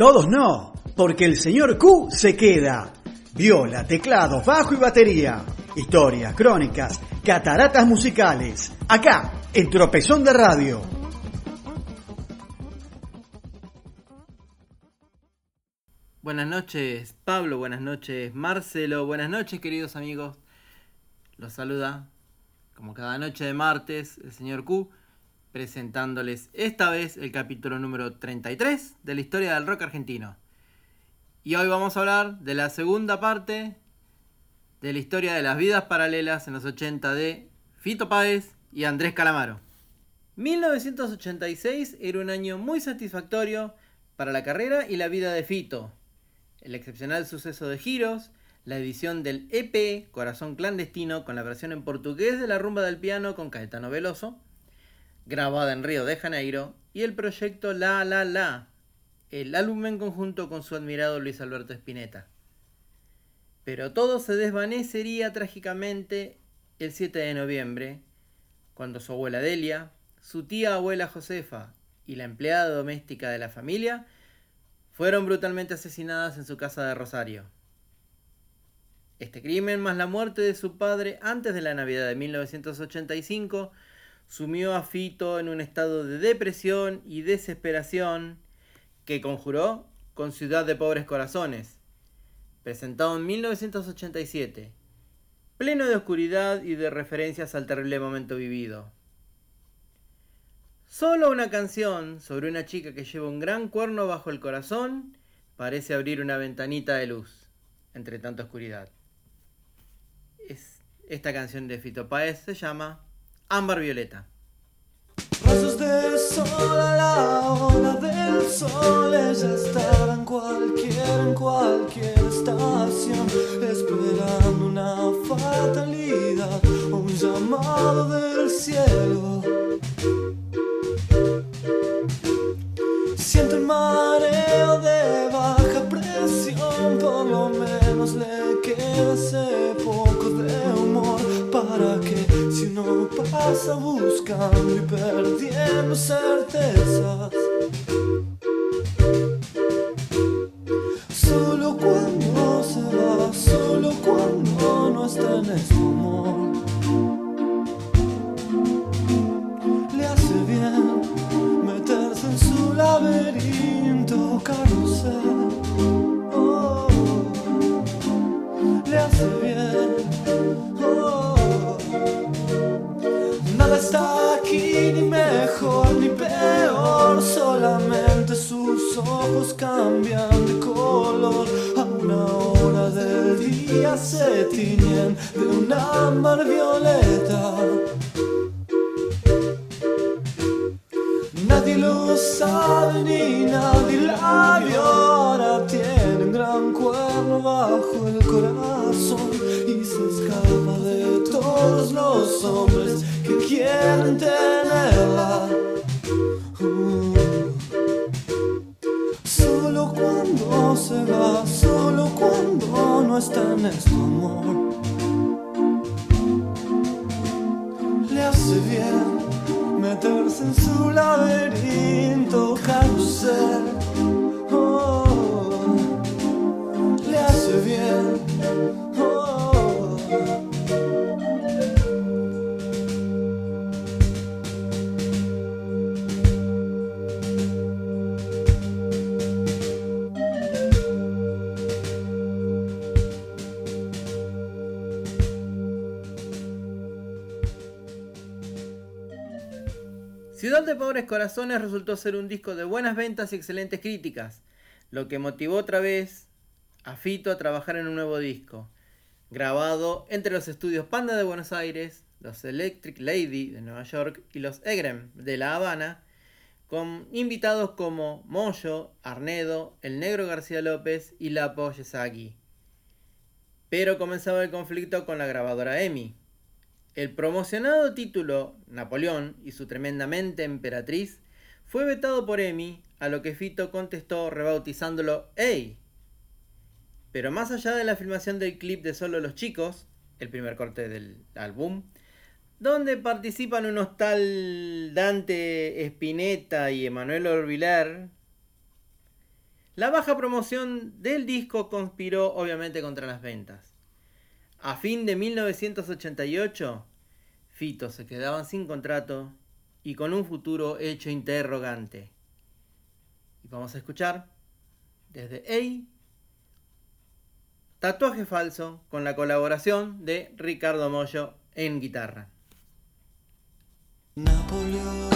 Todos no, porque el señor Q se queda. Viola, teclado, bajo y batería. Historias, crónicas, cataratas musicales. Acá, en Tropezón de Radio. Buenas noches, Pablo. Buenas noches, Marcelo. Buenas noches, queridos amigos. Los saluda, como cada noche de martes, el señor Q, presentándoles esta vez el capítulo número 33 de la historia del rock argentino. Y hoy vamos a hablar de la segunda parte de la historia de las vidas paralelas en los 80 de Fito Páez y Andrés Calamaro. 1986 era un año muy satisfactorio para la carrera y la vida de Fito, el excepcional suceso de Giros, la edición del EP Corazón Clandestino con la versión en portugués de la rumba del piano con Caetano Veloso, grabada en Río de Janeiro, y el proyecto La La La, el álbum en conjunto con su admirado Luis Alberto Spinetta. Pero todo se desvanecería trágicamente el 7 de noviembre, cuando su abuela Delia, su tía abuela Josefa y la empleada doméstica de la familia fueron brutalmente asesinadas en su casa de Rosario. Este crimen, más la muerte de su padre antes de la Navidad de 1985, sumió a Fito en un estado de depresión y desesperación que conjuró con Ciudad de Pobres Corazones, presentado en 1987, pleno de oscuridad y de referencias al terrible momento vivido. Solo una canción sobre una chica que lleva un gran cuerno bajo el corazón parece abrir una ventanita de luz entre tanta oscuridad. Es, esta canción de Fito Páez se llama Ámbar Violeta. Pasos de sol a la ola del sol, ella estará en cualquier, en cualquier estación, esperando una fatalidad o un llamado del cielo. Siento un mareo pasa buscando y perdiendo certezas. No está en Ciudad de Pobres Corazones resultó ser un disco de buenas ventas y excelentes críticas, lo que motivó otra vez a Fito a trabajar en un nuevo disco, grabado entre los estudios Panda de Buenos Aires, los Electric Lady de Nueva York y los Egrem de La Habana, con invitados como Moyo, Arnedo, El Negro García López y Lapo Yesagi. Pero comenzaba el conflicto con la grabadora EMI. El promocionado título, Napoleón y su tremendamente emperatriz, fue vetado por Emi, a lo que Fito contestó rebautizándolo ¡Ey! Pero más allá de la filmación del clip de Solo los Chicos, el primer corte del álbum, donde participan unos tal Dante Spinetta y Emanuel Orbiler, la baja promoción del disco conspiró obviamente contra las ventas. A fin de 1988, Fito se quedaban sin contrato y con un futuro hecho interrogante. Y vamos a escuchar desde EI Tatuaje Falso con la colaboración de Ricardo Mollo en guitarra. Napoleón.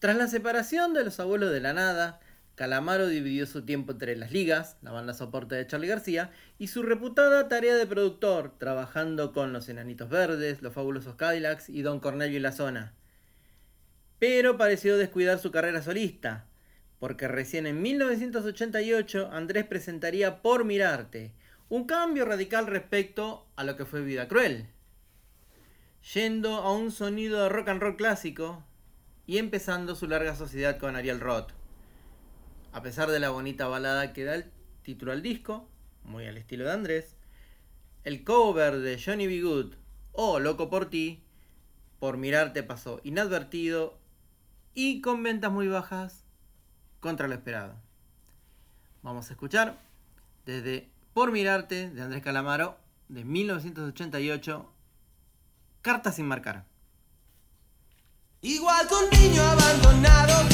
Tras la separación de los abuelos de la nada, Calamaro dividió su tiempo entre las ligas, la banda soporte de Charlie García, y su reputada tarea de productor, trabajando con Los Enanitos Verdes, Los Fabulosos Cadillacs y Don Cornelio y la Zona. Pero pareció descuidar su carrera solista, porque recién en 1988 Andrés presentaría Por Mirarte, un cambio radical respecto a lo que fue Vida Cruel. Yendo a un sonido de rock and roll clásico, y empezando su larga sociedad con Ariel Roth. A pesar de la bonita balada que da el título al disco, muy al estilo de Andrés, el cover de Johnny B. Good o Loco por ti, por mirarte pasó inadvertido y con ventas muy bajas contra lo esperado. Vamos a escuchar desde Por mirarte de Andrés Calamaro de 1988, Carta sin marcar. Igual que un niño abandonado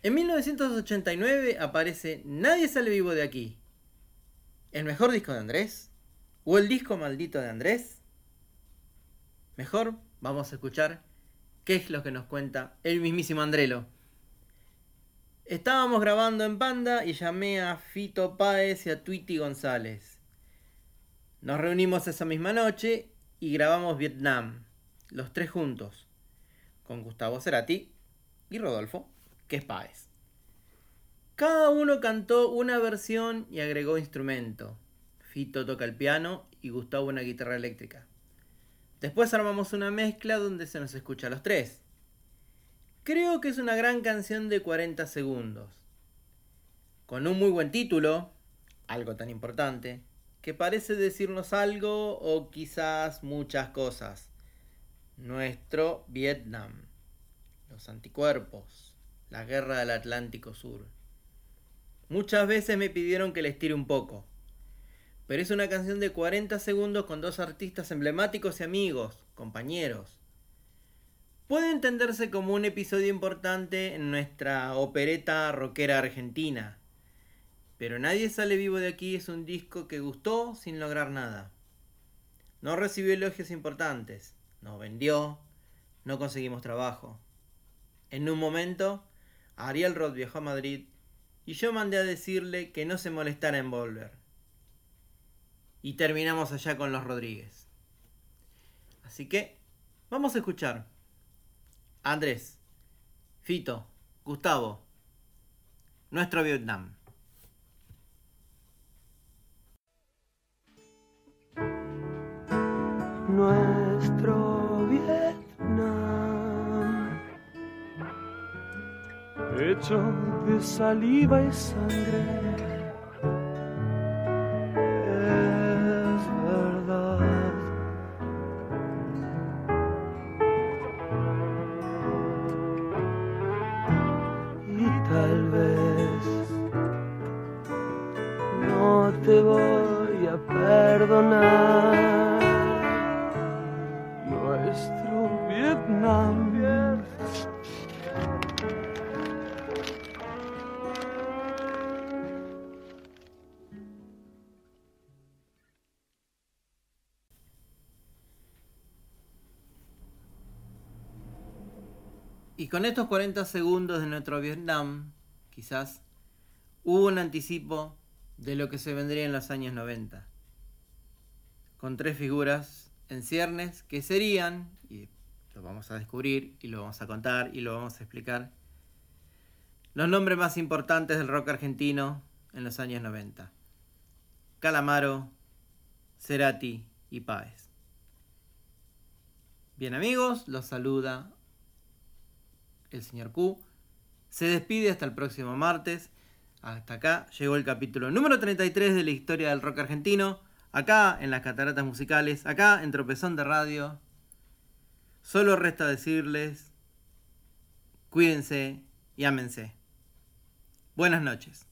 En 1989 aparece Nadie sale vivo de aquí. ¿El mejor disco de Andrés? ¿O el disco maldito de Andrés? Mejor vamos a escuchar qué es lo que nos cuenta el mismísimo Andrelo. Estábamos grabando en Panda y llamé a Fito Páez y a Tweety González. Nos reunimos esa misma noche y grabamos Vietnam, los tres juntos, con Gustavo Cerati y Rodolfo, que es. Cada uno cantó una versión y agregó instrumento. Fito toca el piano y Gustavo una guitarra eléctrica. Después armamos una mezcla donde se nos escucha a los tres. Creo que es una gran canción de 40 segundos. Con un muy buen título, algo tan importante, que parece decirnos algo o quizás muchas cosas. Nuestro Vietnam, los anticuerpos, la guerra del Atlántico Sur. Muchas veces me pidieron que les tire un poco pero es una canción de 40 segundos con dos artistas emblemáticos y amigos, compañeros. Puede entenderse como un episodio importante en nuestra opereta rockera argentina, pero Nadie sale vivo de aquí es un disco que gustó sin lograr nada. No recibió elogios importantes, no vendió, no conseguimos trabajo. En un momento, Ariel Roth viajó a Madrid y yo mandé a decirle que no se molestara en volver y terminamos allá con los Rodríguez. Así que vamos a escuchar. Andrés, Fito, Gustavo, nuestro Vietnam. Hecho de saliva y sangre te voy a perdonar. Nuestro Vietnam. Y con estos 40 segundos de nuestro Vietnam, quizás hubo un anticipo de lo que se vendría en los años 90. Con tres figuras en ciernes que serían, y lo vamos a descubrir y lo vamos a contar y lo vamos a explicar, los nombres más importantes del rock argentino en los años 90. Calamaro, Cerati y Páez. Bien amigos, los saluda el señor Q. Se despide hasta el próximo martes. Hasta acá llegó el capítulo número 33 de la historia del rock argentino. Acá en las cataratas musicales, acá en Tropezón de Radio. Solo resta decirles, cuídense y ámense. Buenas noches.